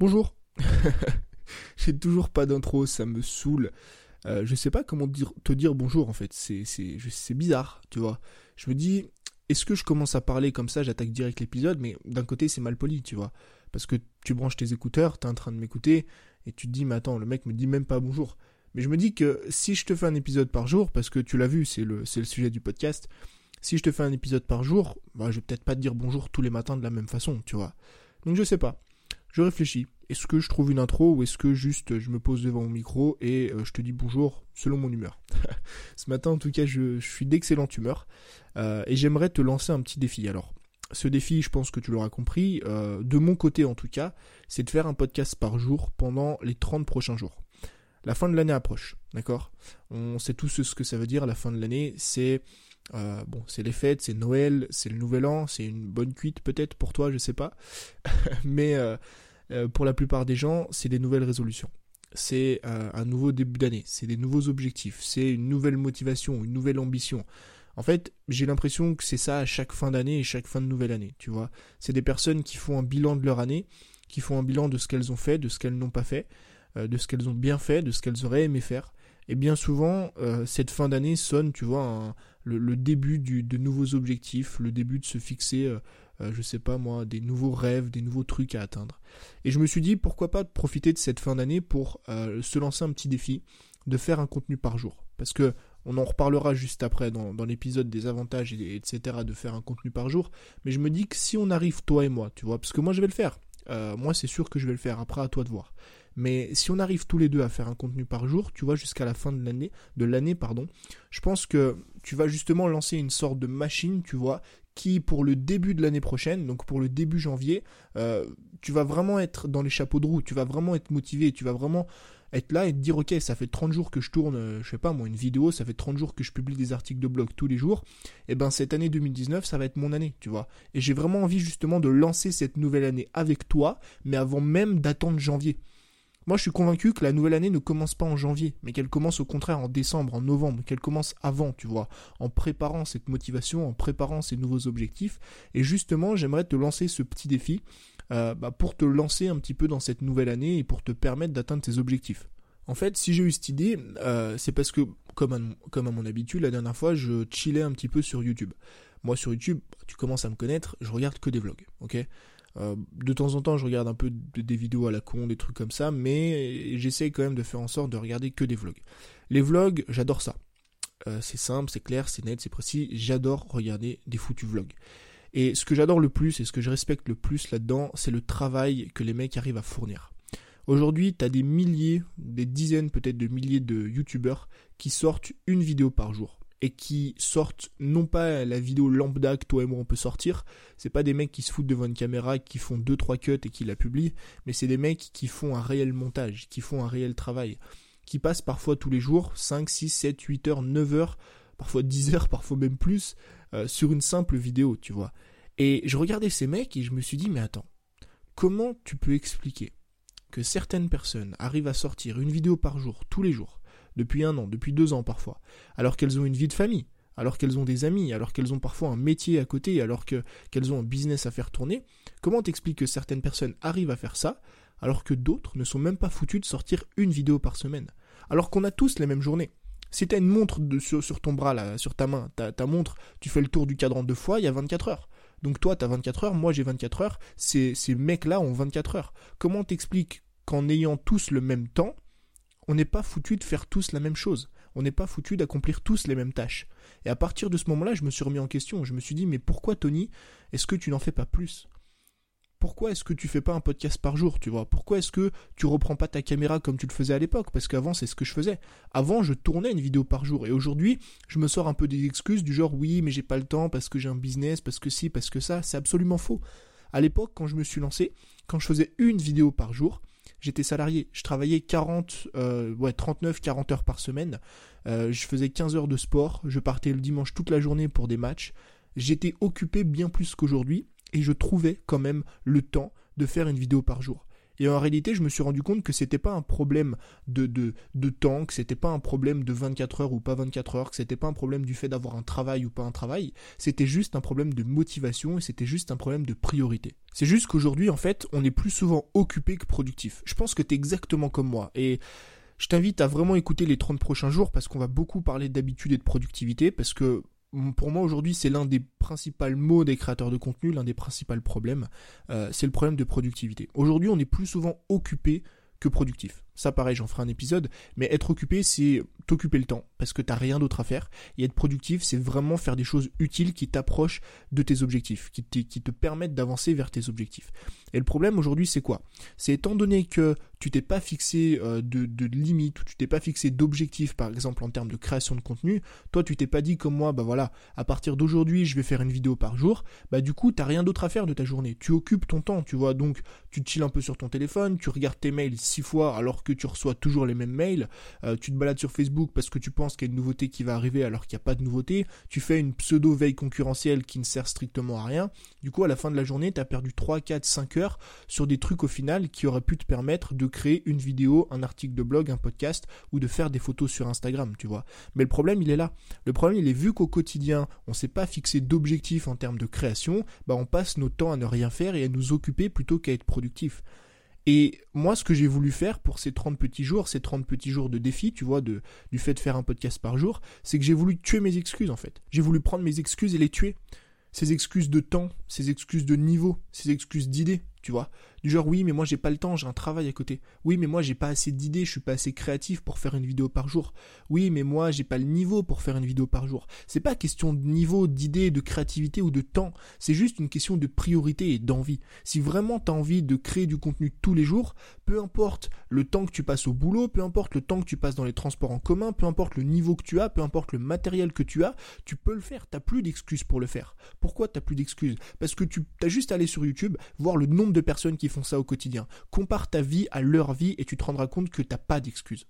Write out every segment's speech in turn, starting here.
Bonjour. J'ai toujours pas d'intro, ça me saoule. Euh, je sais pas comment te dire bonjour en fait. C'est bizarre, tu vois. Je me dis est-ce que je commence à parler comme ça, j'attaque direct l'épisode, mais d'un côté c'est mal poli, tu vois. Parce que tu branches tes écouteurs, t'es en train de m'écouter, et tu te dis, mais attends, le mec me dit même pas bonjour. Mais je me dis que si je te fais un épisode par jour, parce que tu l'as vu, c'est le, le sujet du podcast, si je te fais un épisode par jour, bah, je vais peut-être pas te dire bonjour tous les matins de la même façon, tu vois. Donc je sais pas je réfléchis. Est-ce que je trouve une intro ou est-ce que juste je me pose devant mon micro et euh, je te dis bonjour selon mon humeur? Ce matin en tout cas je, suis d'excellente humeur euh, et j'aimerais te lancer un petit défi. Alors ce défi je pense que tu l'auras compris, euh, de mon côté en tout cas, c'est de faire un podcast par jour pendant les 30 prochains jours. La fin de l'année approche, d'accord? On sait tous ce que ça veut dire la fin de l'année, c'est bon, c'est les fêtes, c'est Noël, c'est le Nouvel An, c'est une bonne cuite peut-être pour toi, je sais pas. Mais euh, pour la plupart des gens, c'est des nouvelles résolutions. C'est euh, un nouveau début d'année, c'est des nouveaux objectifs, c'est une nouvelle motivation, une nouvelle ambition. En fait, j'ai l'impression que c'est ça à chaque fin d'année et chaque fin de nouvelle année, tu vois. C'est des personnes qui font un bilan de leur année, qui font un bilan de ce qu'elles ont fait, de ce qu'elles n'ont pas fait, euh, de ce qu'elles ont bien fait, de ce qu'elles auraient aimé faire. Et bien souvent, cette fin d'année sonne, tu vois, le, début de nouveaux objectifs, le début de se fixer euh, je sais pas moi, des nouveaux rêves, des nouveaux trucs à atteindre. Et je me suis dit, pourquoi pas profiter de cette fin d'année pour euh, se lancer un petit défi de faire un contenu par jour. Parce que on en reparlera juste après dans, l'épisode des avantages, et, etc., de faire un contenu par jour. Mais je me dis que si on arrive, toi et moi, tu vois, parce que moi je vais le faire. Euh, moi c'est sûr que je vais le faire, après à toi de voir. Mais si on arrive tous les deux à faire un contenu par jour, tu vois, jusqu'à la fin de l'année, de l'année, pardon, je pense que tu vas justement lancer une sorte de machine, tu vois, qui pour le début de l'année prochaine, donc pour le début janvier, euh, tu vas vraiment être dans les chapeaux de roue, tu vas vraiment être motivé, tu vas vraiment être là et te dire ok ça fait 30 jours que je tourne, euh, je sais pas moi une vidéo, ça fait 30 jours que je publie des articles de blog tous les jours, et ben cette année 2019 ça va être mon année, tu vois. Et j'ai vraiment envie justement de lancer cette nouvelle année avec toi, mais avant même d'attendre janvier. Moi, je suis convaincu que la nouvelle année ne commence pas en janvier, mais qu'elle commence au contraire en décembre, en novembre, qu'elle commence avant, tu vois, en préparant cette motivation, en préparant ces nouveaux objectifs. Et justement, j'aimerais te lancer ce petit défi euh, bah, pour te lancer un petit peu dans cette nouvelle année et pour te permettre d'atteindre tes objectifs. En fait, si j'ai eu cette idée, euh, c'est parce que, comme à, comme à mon habitude, la dernière fois, je chillais un petit peu sur YouTube. Moi, sur YouTube, tu commences à me connaître, je regarde que des vlogs, ok? Euh, de temps en temps, je regarde un peu des vidéos à la con, des trucs comme ça, mais j'essaie quand même de faire en sorte de regarder que des vlogs. Les vlogs, j'adore ça. Euh, c'est simple, c'est clair, c'est net, c'est précis. J'adore regarder des foutus vlogs. Et ce que j'adore le plus et ce que je respecte le plus là-dedans, c'est le travail que les mecs arrivent à fournir. Aujourd'hui, t'as des milliers, des dizaines peut-être de milliers de youtubeurs qui sortent une vidéo par jour et qui sortent non pas la vidéo lambda que toi et moi on peut sortir, c'est pas des mecs qui se foutent devant une caméra, qui font 2-3 cuts et qui la publient, mais c'est des mecs qui font un réel montage, qui font un réel travail, qui passent parfois tous les jours 5, 6, 7, 8 heures, 9 heures, parfois 10 heures, parfois même plus, euh, sur une simple vidéo, tu vois. Et je regardais ces mecs et je me suis dit, mais attends, comment tu peux expliquer que certaines personnes arrivent à sortir une vidéo par jour, tous les jours, depuis un an, depuis deux ans parfois, alors qu'elles ont une vie de famille, alors qu'elles ont des amis, alors qu'elles ont parfois un métier à côté, alors qu'elles ont un business à faire tourner, comment t'expliques que certaines personnes arrivent à faire ça, alors que d'autres ne sont même pas foutus de sortir une vidéo par semaine, alors qu'on a tous les mêmes journées si t'as une montre sur, ton bras, là, sur ta main, ta, ta montre, tu fais le tour du cadran deux fois, il y a 24 heures. Donc toi, t'as 24 heures, moi j'ai 24 heures, ces mecs-là ont 24 heures. Comment t'expliques qu'en ayant tous le même temps, on n'est pas foutu de faire tous la même chose. On n'est pas foutu d'accomplir tous les mêmes tâches. Et à partir de ce moment-là, je me suis remis en question. Je me suis dit, mais pourquoi Tony, est-ce que tu n'en fais pas plus? Pourquoi est-ce que tu fais pas un podcast par jour, tu vois? Pourquoi est-ce que tu reprends pas ta caméra comme tu le faisais à l'époque? Parce qu'avant, c'est ce que je faisais. Avant, je tournais une vidéo par jour. Et aujourd'hui, je me sors un peu des excuses du genre, oui, mais j'ai pas le temps parce que j'ai un business, parce que si, parce que ça. C'est absolument faux. À l'époque, quand je me suis lancé, quand je faisais une vidéo par jour, j'étais salarié, je travaillais 40, euh, ouais, 39, 40 heures par semaine, euh, je faisais 15 heures de sport, je partais le dimanche toute la journée pour des matchs, j'étais occupé bien plus qu'aujourd'hui, et je trouvais quand même le temps de faire une vidéo par jour. Et en réalité, je me suis rendu compte que c'était pas un problème de, temps, que c'était pas un problème de 24 heures ou pas 24 heures, que c'était pas un problème du fait d'avoir un travail ou pas un travail, c'était juste un problème de motivation et c'était juste un problème de priorité. C'est juste qu'aujourd'hui, en fait, on est plus souvent occupé que productif. Je pense que t'es exactement comme moi. Et je t'invite à vraiment écouter les 30 prochains jours parce qu'on va beaucoup parler d'habitude et de productivité parce que pour moi aujourd'hui c'est l'un des principaux mots des créateurs de contenu, l'un des principaux problèmes, euh, c'est le problème de productivité. Aujourd'hui on est plus souvent occupé que productif. Ça pareil, j'en ferai un épisode, mais être occupé, c'est t'occuper le temps, parce que t'as rien d'autre à faire. Et être productif, c'est vraiment faire des choses utiles qui t'approchent de tes objectifs, qui te, qui te permettent d'avancer vers tes objectifs. Et le problème aujourd'hui, c'est quoi? C'est étant donné que tu t'es pas fixé euh, de, de limites, ou tu t'es pas fixé d'objectifs, par exemple en termes de création de contenu, toi tu t'es pas dit comme moi, bah voilà, à partir d'aujourd'hui, je vais faire une vidéo par jour, bah du coup, t'as rien d'autre à faire de ta journée. Tu occupes ton temps, tu vois, donc tu chilles un peu sur ton téléphone, tu regardes tes mails six fois alors que tu reçois toujours les mêmes mails, euh, tu te balades sur Facebook parce que tu penses qu'il y a une nouveauté qui va arriver alors qu'il n'y a pas de nouveauté, tu fais une pseudo veille concurrentielle qui ne sert strictement à rien, du coup à la fin de la journée tu as perdu 3, 4, 5 heures sur des trucs au final qui auraient pu te permettre de créer une vidéo, un article de blog, un podcast ou de faire des photos sur Instagram, tu vois. Mais le problème il est là. Le problème il est vu qu'au quotidien on ne s'est pas fixé d'objectifs en termes de création, bah on passe notre temps à ne rien faire et à nous occuper plutôt qu'à être productif. Et moi, ce que j'ai voulu faire pour ces 30 petits jours, ces 30 petits jours de défi, tu vois, de, du fait de faire un podcast par jour, c'est que j'ai voulu tuer mes excuses, en fait. J'ai voulu prendre mes excuses et les tuer. Ces excuses de temps, ces excuses de niveau, ces excuses d'idées, tu vois. Du genre, oui, mais moi j'ai pas le temps, j'ai un travail à côté. Oui, mais moi j'ai pas assez d'idées, je suis pas assez créatif pour faire une vidéo par jour. Oui, mais moi j'ai pas le niveau pour faire une vidéo par jour. C'est pas question de niveau, d'idées, de créativité ou de temps. C'est juste une question de priorité et d'envie. Si vraiment tu as envie de créer du contenu tous les jours, peu importe le temps que tu passes au boulot, peu importe le temps que tu passes dans les transports en commun, peu importe le niveau que tu as, peu importe le matériel que tu as, tu peux le faire. T'as plus d'excuses pour le faire. Pourquoi t'as plus d'excuses? Parce que tu as juste à aller sur YouTube, voir le nombre de personnes qui font ça au quotidien. Compare ta vie à leur vie et tu te rendras compte que t'as pas d'excuses.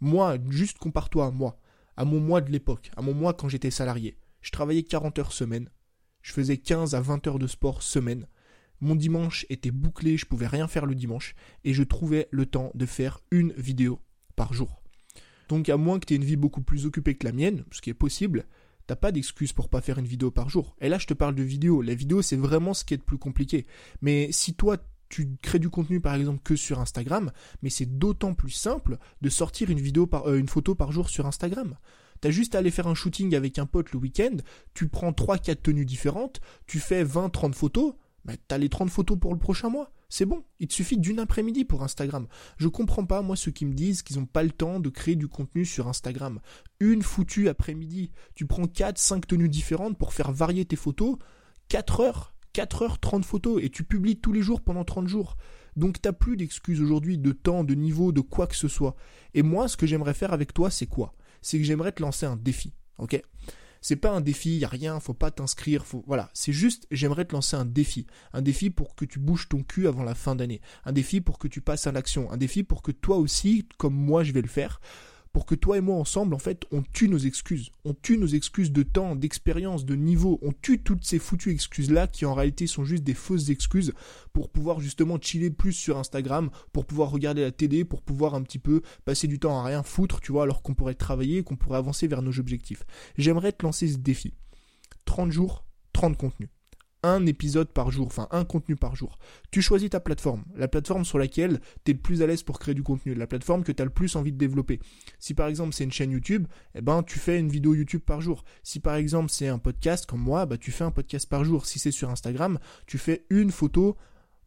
Moi, juste compare-toi à moi, à mon moi de l'époque, à mon moi quand j'étais salarié. Je travaillais 40 heures semaine. Je faisais 15 à 20 heures de sport semaine. Mon dimanche était bouclé, je pouvais rien faire le dimanche et je trouvais le temps de faire une vidéo par jour. Donc à moins que tu aies une vie beaucoup plus occupée que la mienne, ce qui est possible, t'as pas d'excuse pour pas faire une vidéo par jour. Et là, je te parle de vidéo. La vidéo, c'est vraiment ce qui est le plus compliqué. Mais si toi, tu crées du contenu par exemple que sur Instagram, mais c'est d'autant plus simple de sortir une vidéo par euh, une photo par jour sur Instagram. T'as juste à aller faire un shooting avec un pote le week-end, tu prends 3-4 tenues différentes, tu fais 20-30 photos, t'as les 30 photos pour le prochain mois. C'est bon, il te suffit d'une après-midi pour Instagram. Je comprends pas, moi, ceux qui me disent qu'ils n'ont pas le temps de créer du contenu sur Instagram. Une foutue après-midi, tu prends 4-5 tenues différentes pour faire varier tes photos, 4 heures, 4 heures 30 photos et tu publies tous les jours pendant 30 jours. Donc t'as plus d'excuses aujourd'hui de temps, de niveau, de quoi que ce soit. Et moi, ce que j'aimerais faire avec toi, c'est quoi? C'est que j'aimerais te lancer un défi, ok? C'est pas un défi, y a rien, faut pas t'inscrire, faut voilà, c'est juste j'aimerais te lancer un défi, un défi pour que tu bouges ton cul avant la fin d'année, un défi pour que tu passes à l'action, un défi pour que toi aussi comme moi je vais le faire, pour que toi et moi ensemble, en fait, on tue nos excuses. On tue nos excuses de temps, d'expérience, de niveau. On tue toutes ces foutues excuses-là qui en réalité sont juste des fausses excuses pour pouvoir justement chiller plus sur Instagram, pour pouvoir regarder la télé, pour pouvoir un petit peu passer du temps à rien foutre, tu vois, alors qu'on pourrait travailler, qu'on pourrait avancer vers nos objectifs. J'aimerais te lancer ce défi. 30 jours, 30 contenus un épisode par jour, enfin un contenu par jour. Tu choisis ta plateforme, la plateforme sur laquelle tu es le plus à l'aise pour créer du contenu, la plateforme que tu as le plus envie de développer. Si par exemple c'est une chaîne YouTube, eh ben tu fais une vidéo YouTube par jour. Si par exemple c'est un podcast comme moi, bah tu fais un podcast par jour. Si c'est sur Instagram, tu fais une photo,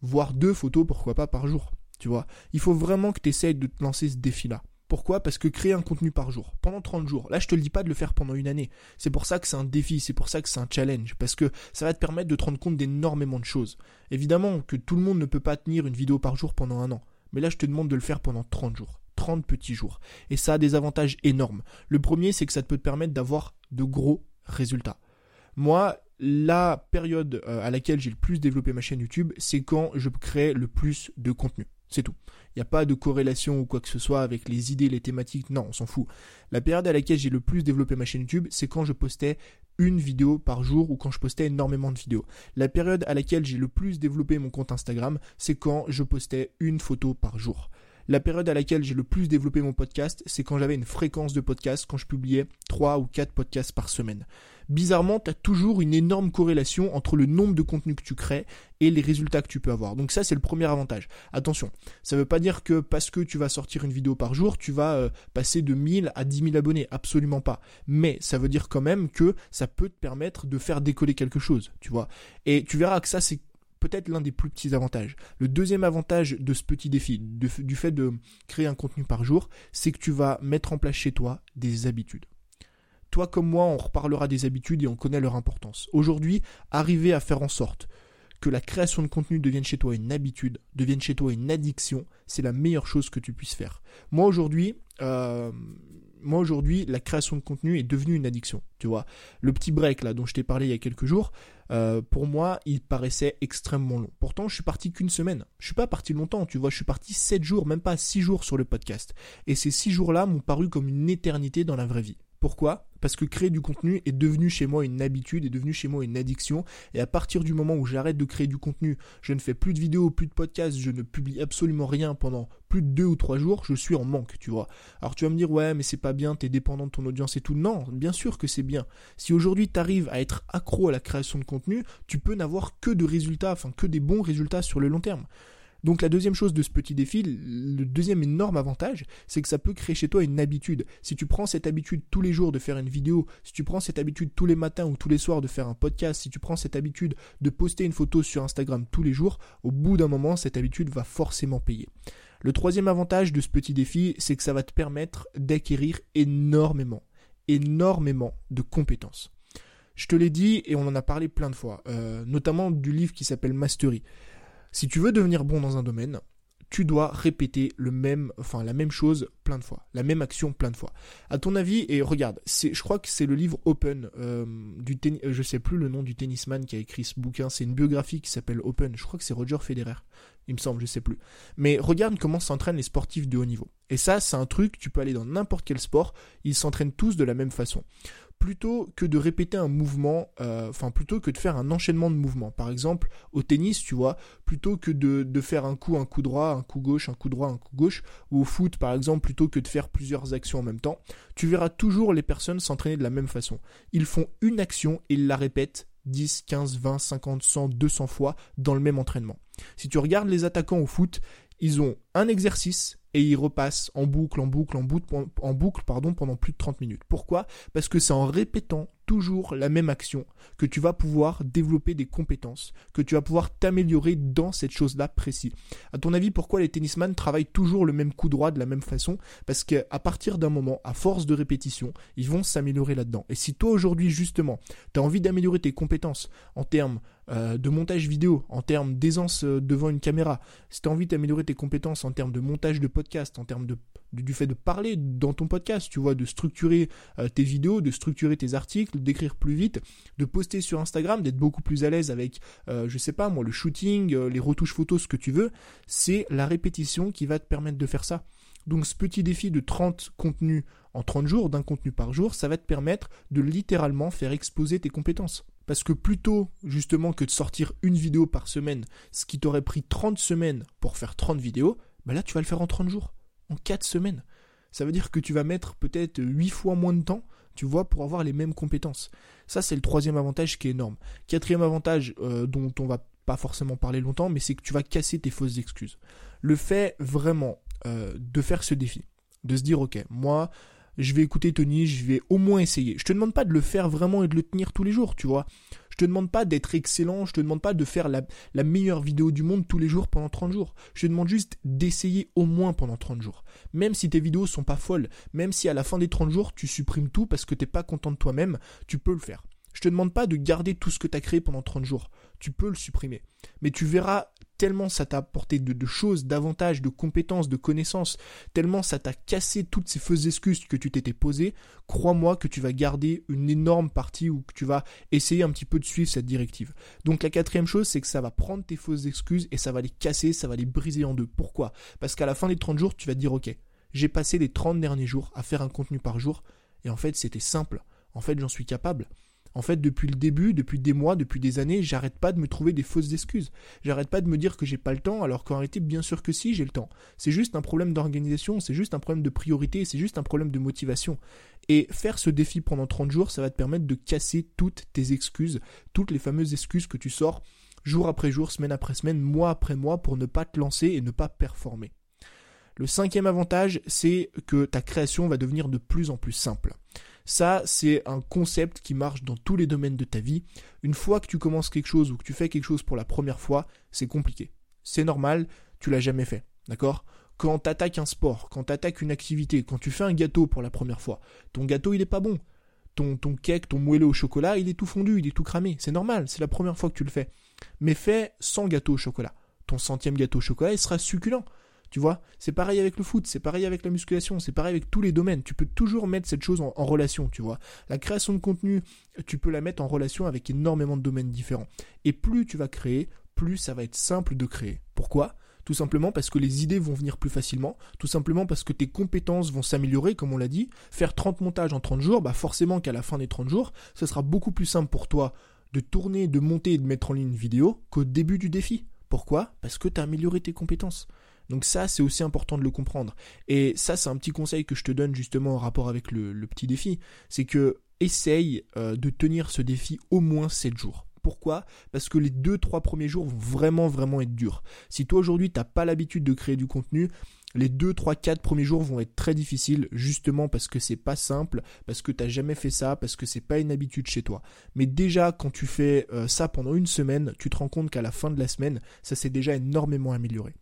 voire deux photos, pourquoi pas par jour. Tu vois, il faut vraiment que tu essayes de te lancer ce défi-là. Pourquoi? Parce que créer un contenu par jour, pendant 30 jours, là je te le dis pas de le faire pendant une année, c'est pour ça que c'est un défi, c'est pour ça que c'est un challenge, parce que ça va te permettre de te rendre compte d'énormément de choses. Évidemment que tout le monde ne peut pas tenir une vidéo par jour pendant un an, mais là je te demande de le faire pendant 30 jours. 30 petits jours. Et ça a des avantages énormes. Le premier, c'est que ça peut te permettre d'avoir de gros résultats. Moi, la période euh, à laquelle j'ai le plus développé ma chaîne YouTube, c'est quand je crée le plus de contenu. C'est tout. Il n'y a pas de corrélation ou quoi que ce soit avec les idées, les thématiques. Non, on s'en fout. La période à laquelle j'ai le plus développé ma chaîne YouTube, c'est quand je postais une vidéo par jour ou quand je postais énormément de vidéos. La période à laquelle j'ai le plus développé mon compte Instagram, c'est quand je postais une photo par jour. La période à laquelle j'ai le plus développé mon podcast, c'est quand j'avais une fréquence de podcast, quand je publiais 3 ou 4 podcasts par semaine. Bizarrement, tu as toujours une énorme corrélation entre le nombre de contenus que tu crées et les résultats que tu peux avoir. Donc ça, c'est le premier avantage. Attention, ça ne veut pas dire que parce que tu vas sortir une vidéo par jour, tu vas euh, passer de 1000 à 10 000 abonnés. Absolument pas. Mais ça veut dire quand même que ça peut te permettre de faire décoller quelque chose, tu vois. Et tu verras que ça, c'est peut-être l'un des plus petits avantages. Le deuxième avantage de ce petit défi, du fait de créer un contenu par jour, c'est que tu vas mettre en place chez toi des habitudes. Toi comme moi, on reparlera des habitudes et on connaît leur importance. Aujourd'hui, arriver à faire en sorte que la création de contenu devienne chez toi une habitude, devienne chez toi une addiction, c'est la meilleure chose que tu puisses faire. Moi aujourd'hui, euh, moi aujourd'hui, la création de contenu est devenue une addiction. Tu vois, le petit break là dont je t'ai parlé il y a quelques jours, euh, pour moi, il paraissait extrêmement long. Pourtant, je suis parti qu'une semaine. Je suis pas parti longtemps. Tu vois, je suis parti 7 jours, même pas 6 jours sur le podcast. Et ces 6 jours-là m'ont paru comme une éternité dans la vraie vie. Pourquoi? Parce que créer du contenu est devenu chez moi une habitude, est devenu chez moi une addiction. Et à partir du moment où j'arrête de créer du contenu, je ne fais plus de vidéos, plus de podcasts, je ne publie absolument rien pendant plus de deux ou trois jours, je suis en manque, tu vois. Alors tu vas me dire, ouais, mais c'est pas bien, t'es dépendant de ton audience et tout. Non, bien sûr que c'est bien. Si aujourd'hui tu arrives à être accro à la création de contenu, tu peux n'avoir que de résultats, enfin que des bons résultats sur le long terme. Donc la deuxième chose de ce petit défi, le deuxième énorme avantage, c'est que ça peut créer chez toi une habitude. Si tu prends cette habitude tous les jours de faire une vidéo, si tu prends cette habitude tous les matins ou tous les soirs de faire un podcast, si tu prends cette habitude de poster une photo sur Instagram tous les jours, au bout d'un moment, cette habitude va forcément payer. Le troisième avantage de ce petit défi, c'est que ça va te permettre d'acquérir énormément, énormément de compétences. Je te l'ai dit et on en a parlé plein de fois, euh, notamment du livre qui s'appelle Mastery. Si tu veux devenir bon dans un domaine, tu dois répéter le même, enfin la même chose plein de fois, la même action plein de fois. À ton avis, et regarde, je crois que c'est le livre Open euh, du tennis, je sais plus le nom du tennisman qui a écrit ce bouquin. C'est une biographie qui s'appelle Open. Je crois que c'est Roger Federer. Il me semble, je sais plus. Mais regarde comment s'entraînent les sportifs de haut niveau. Et ça, c'est un truc, tu peux aller dans n'importe quel sport, ils s'entraînent tous de la même façon plutôt que de répéter un mouvement, euh, enfin plutôt que de faire un enchaînement de mouvements. Par exemple, au tennis, tu vois, plutôt que de, faire un coup, un coup droit, un coup gauche, un coup droit, un coup gauche, ou au foot, par exemple, plutôt que de faire plusieurs actions en même temps, tu verras toujours les personnes s'entraîner de la même façon. Ils font une action et ils la répètent 10, 15, 20, 50, 100, 200 fois dans le même entraînement. Si tu regardes les attaquants au foot, ils ont un exercice et ils repassent en boucle, en boucle, en boucle, en boucle pardon, pendant plus de 30 minutes. Pourquoi? Parce que c'est en répétant toujours la même action que tu vas pouvoir développer des compétences, que tu vas pouvoir t'améliorer dans cette chose-là précise. À ton avis, pourquoi les tennisman travaillent toujours le même coup droit de la même façon? Parce qu'à partir d'un moment, à force de répétition, ils vont s'améliorer là-dedans. Et si toi aujourd'hui justement, tu as envie d'améliorer tes compétences en termes euh, de montage vidéo, en termes d'aisance euh, devant une caméra, si tu as envie d'améliorer tes compétences en termes de montage de podcast, en termes du fait de parler dans ton podcast, tu vois, de structurer euh, tes vidéos, de structurer tes articles, d'écrire plus vite, de poster sur Instagram, d'être beaucoup plus à l'aise avec, euh, je sais pas moi, le shooting, euh, les retouches photos, ce que tu veux, c'est la répétition qui va te permettre de faire ça. Donc ce petit défi de 30 contenus en 30 jours, d'un contenu par jour, ça va te permettre de littéralement faire exploser tes compétences. Parce que plutôt justement que de sortir une vidéo par semaine, ce qui t'aurait pris 30 semaines pour faire 30 vidéos, bah là tu vas le faire en 30 jours en 4 semaines. Ça veut dire que tu vas mettre peut-être 8 fois moins de temps, tu vois, pour avoir les mêmes compétences. Ça, c'est le troisième avantage qui est énorme. Quatrième avantage euh, dont on va pas forcément parler longtemps, mais c'est que tu vas casser tes fausses excuses. Le fait vraiment euh, de faire ce défi, de se dire, ok, moi, je vais écouter Tony, je vais au moins essayer. Je te demande pas de le faire vraiment et de le tenir tous les jours, tu vois. Je te demande pas d'être excellent, je te demande pas de faire la, meilleure vidéo du monde tous les jours pendant 30 jours. Je te demande juste d'essayer au moins pendant 30 jours. Même si tes vidéos sont pas folles, même si à la fin des 30 jours tu supprimes tout parce que t'es pas content de toi-même, tu peux le faire. Je te demande pas de garder tout ce que tu as créé pendant 30 jours. Tu peux le supprimer. Mais tu verras tellement ça t'a apporté de, choses, d'avantages, de compétences, de connaissances, tellement ça t'a cassé toutes ces fausses excuses que tu t'étais posées, crois-moi que tu vas garder une énorme partie ou que tu vas essayer un petit peu de suivre cette directive. Donc la quatrième chose, c'est que ça va prendre tes fausses excuses et ça va les casser, ça va les briser en deux. Pourquoi? Parce qu'à la fin des 30 jours, tu vas te dire, ok, j'ai passé les 30 derniers jours à faire un contenu par jour, et en fait c'était simple, en fait j'en suis capable. En fait, depuis le début, depuis des mois, depuis des années, j'arrête pas de me trouver des fausses excuses. J'arrête pas de me dire que j'ai pas le temps, alors qu'en réalité, bien sûr que si, j'ai le temps. C'est juste un problème d'organisation, c'est juste un problème de priorité, c'est juste un problème de motivation. Et faire ce défi pendant 30 jours, ça va te permettre de casser toutes tes excuses, toutes les fameuses excuses que tu sors jour après jour, semaine après semaine, mois après mois pour ne pas te lancer et ne pas performer. Le cinquième avantage, c'est que ta création va devenir de plus en plus simple. Ça, c'est un concept qui marche dans tous les domaines de ta vie. Une fois que tu commences quelque chose ou que tu fais quelque chose pour la première fois, c'est compliqué. C'est normal, tu l'as jamais fait. D'accord? Quand tu attaques un sport, quand tu attaques une activité, quand tu fais un gâteau pour la première fois, ton gâteau il est pas bon. Ton, ton cake, ton moelleux au chocolat, il est tout fondu, il est tout cramé. C'est normal, c'est la première fois que tu le fais. Mais fais sans gâteau au chocolat. Ton centième gâteau au chocolat, il sera succulent. Tu vois, c'est pareil avec le foot, c'est pareil avec la musculation, c'est pareil avec tous les domaines. Tu peux toujours mettre cette chose en, relation, tu vois. La création de contenu, tu peux la mettre en relation avec énormément de domaines différents. Et plus tu vas créer, plus ça va être simple de créer. Pourquoi? Tout simplement parce que les idées vont venir plus facilement, tout simplement parce que tes compétences vont s'améliorer, comme on l'a dit. Faire 30 montages en 30 jours, bah forcément qu'à la fin des 30 jours, ce sera beaucoup plus simple pour toi de tourner, de monter et de mettre en ligne une vidéo qu'au début du défi. Pourquoi? Parce que tu as amélioré tes compétences. Donc ça, c'est aussi important de le comprendre. Et ça, c'est un petit conseil que je te donne justement en rapport avec le, petit défi. C'est que essaye euh, de tenir ce défi au moins 7 jours. Pourquoi? Parce que les 2-3 premiers jours vont vraiment vraiment être durs. Si toi aujourd'hui tu n'as pas l'habitude de créer du contenu, les 2, 3, 4 premiers jours vont être très difficiles, justement parce que c'est pas simple, parce que t'as jamais fait ça, parce que c'est pas une habitude chez toi. Mais déjà, quand tu fais euh, ça pendant une semaine, tu te rends compte qu'à la fin de la semaine, ça s'est déjà énormément amélioré.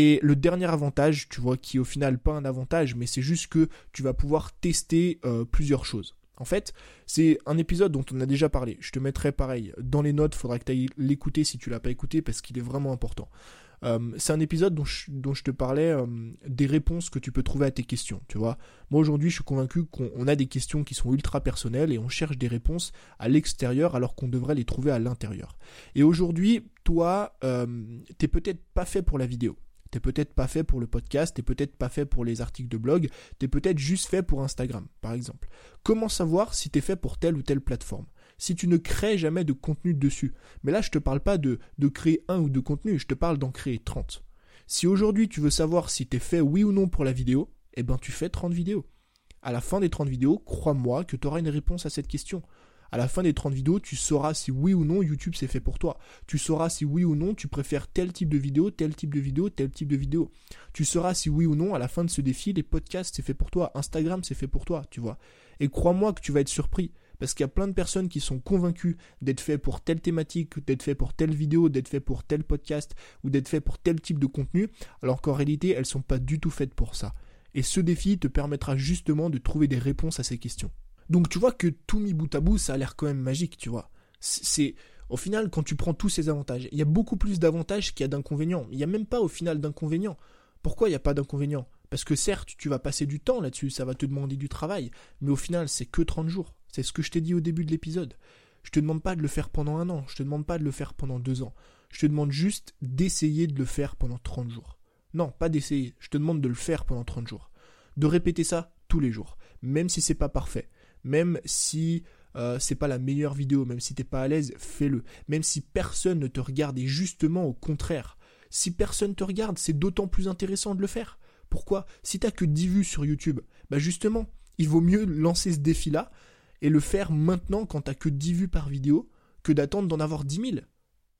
Et le dernier avantage, tu vois, qui au final pas un avantage, mais c'est juste que tu vas pouvoir tester euh, plusieurs choses. En fait, c'est un épisode dont on a déjà parlé. Je te mettrai pareil dans les notes, faudra que tu ailles l'écouter si tu l'as pas écouté parce qu'il est vraiment important. Euh, c'est un épisode dont je, te parlais euh, des réponses que tu peux trouver à tes questions, tu vois. Moi aujourd'hui, je suis convaincu qu'on a des questions qui sont ultra personnelles et on cherche des réponses à l'extérieur alors qu'on devrait les trouver à l'intérieur. Et aujourd'hui, toi, t'es peut-être pas fait pour la vidéo. T'es peut-être pas fait pour le podcast, t'es peut-être pas fait pour les articles de blog, t'es peut-être juste fait pour Instagram, par exemple. Comment savoir si t'es fait pour telle ou telle plateforme? Si tu ne crées jamais de contenu dessus. Mais là, je te parle pas de, de créer un ou deux contenus, je te parle d'en créer 30. Si aujourd'hui tu veux savoir si t'es fait oui ou non pour la vidéo, eh ben tu fais 30 vidéos. À la fin des 30 vidéos, crois-moi que tu auras une réponse à cette question. À la fin des 30 vidéos, tu sauras si oui ou non YouTube c'est fait pour toi. Tu sauras si oui ou non tu préfères tel type de vidéo, tel type de vidéo, tel type de vidéo. Tu sauras si oui ou non à la fin de ce défi, les podcasts c'est fait pour toi, Instagram c'est fait pour toi, tu vois. Et crois-moi que tu vas être surpris. Parce qu'il y a plein de personnes qui sont convaincues d'être fait pour telle thématique, d'être fait pour telle vidéo, d'être fait pour tel podcast ou d'être fait pour tel type de contenu, alors qu'en réalité elles sont pas du tout faites pour ça. Et ce défi te permettra justement de trouver des réponses à ces questions. Donc tu vois que tout mis bout à bout, ça a l'air quand même magique, tu vois. C'est au final quand tu prends tous ces avantages, il y a beaucoup plus d'avantages qu'il y a d'inconvénients. Il n'y a même pas au final d'inconvénients. Pourquoi il n'y a pas d'inconvénients? Parce que certes, tu vas passer du temps là-dessus, ça va te demander du travail, mais au final, c'est que 30 jours. C'est ce que je t'ai dit au début de l'épisode. Je te demande pas de le faire pendant un an, je te demande pas de le faire pendant deux ans. Je te demande juste d'essayer de le faire pendant 30 jours. Non, pas d'essayer, je te demande de le faire pendant 30 jours. De répéter ça tous les jours, même si c'est pas parfait même si euh, c'est pas la meilleure vidéo, même si t'es pas à l'aise, fais-le. Même si personne ne te regarde, et justement au contraire, si personne te regarde, c'est d'autant plus intéressant de le faire. Pourquoi? Si t'as que 10 vues sur YouTube, bah justement, il vaut mieux lancer ce défi-là et le faire maintenant quand t'as que 10 vues par vidéo que d'attendre d'en avoir 10 000.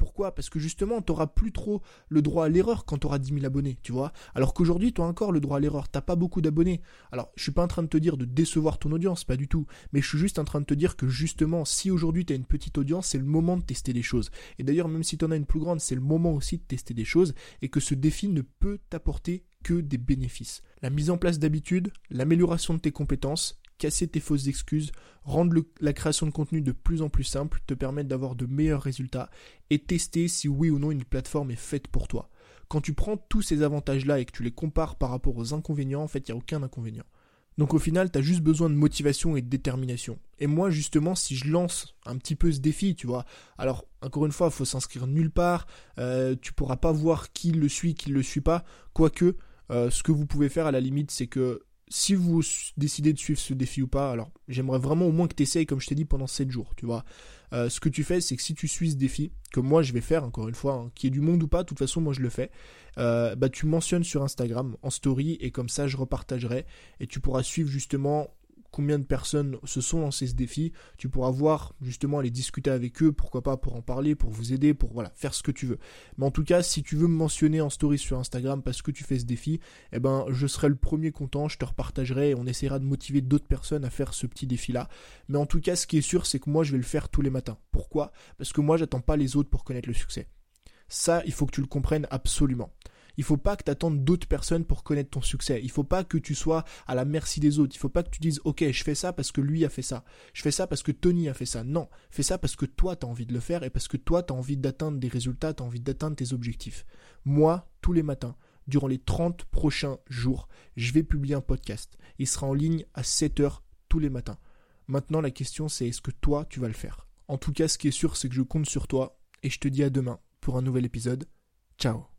Pourquoi? Parce que justement, tu n'auras plus trop le droit à l'erreur quand tu auras 10 000 abonnés, tu vois? Alors qu'aujourd'hui, tu as encore le droit à l'erreur. T'as pas beaucoup d'abonnés. Alors, je suis pas en train de te dire de décevoir ton audience, pas du tout. Mais je suis juste en train de te dire que justement, si aujourd'hui tu as une petite audience, c'est le moment de tester des choses. Et d'ailleurs, même si tu en as une plus grande, c'est le moment aussi de tester des choses. Et que ce défi ne peut t'apporter que des bénéfices. La mise en place d'habitudes, l'amélioration de tes compétences casser tes fausses excuses, rendre la création de contenu de plus en plus simple, te permettre d'avoir de meilleurs résultats et tester si oui ou non une plateforme est faite pour toi. Quand tu prends tous ces avantages-là et que tu les compares par rapport aux inconvénients, en fait, il n'y a aucun inconvénient. Donc au final, tu as juste besoin de motivation et de détermination. Et moi, justement, si je lance un petit peu ce défi, tu vois, alors encore une fois, il faut s'inscrire nulle part, euh, tu pourras pas voir qui le suit, qui ne le suit pas, quoique, euh, ce que vous pouvez faire à la limite, c'est que si vous décidez de suivre ce défi ou pas, alors j'aimerais vraiment au moins que tu essayes, comme je t'ai dit, pendant 7 jours, tu vois. Euh, ce que tu fais, c'est que si tu suis ce défi, que moi je vais faire, encore une fois, hein, qu'il y ait du monde ou pas, de toute façon moi je le fais, euh, bah tu mentionnes sur Instagram en story et comme ça je repartagerai et tu pourras suivre justement combien de personnes se sont lancées ce défi, tu pourras voir justement aller discuter avec eux, pourquoi pas pour en parler, pour vous aider, pour voilà, faire ce que tu veux. Mais en tout cas, si tu veux me mentionner en story sur Instagram parce que tu fais ce défi, eh ben je serai le premier content, je te repartagerai et on essaiera de motiver d'autres personnes à faire ce petit défi là. Mais en tout cas, ce qui est sûr, c'est que moi je vais le faire tous les matins. Pourquoi? Parce que moi j'attends pas les autres pour connaître le succès. Ça, il faut que tu le comprennes absolument. Il faut pas que tu attendes d'autres personnes pour connaître ton succès. Il faut pas que tu sois à la merci des autres. Il faut pas que tu dises OK, je fais ça parce que lui a fait ça. Je fais ça parce que Tony a fait ça. Non, fais ça parce que toi tu as envie de le faire et parce que toi tu as envie d'atteindre des résultats, tu as envie d'atteindre tes objectifs. Moi, tous les matins, durant les 30 prochains jours, je vais publier un podcast. Il sera en ligne à 7 heures tous les matins. Maintenant, la question c'est est-ce que toi tu vas le faire? En tout cas, ce qui est sûr, c'est que je compte sur toi et je te dis à demain pour un nouvel épisode. Ciao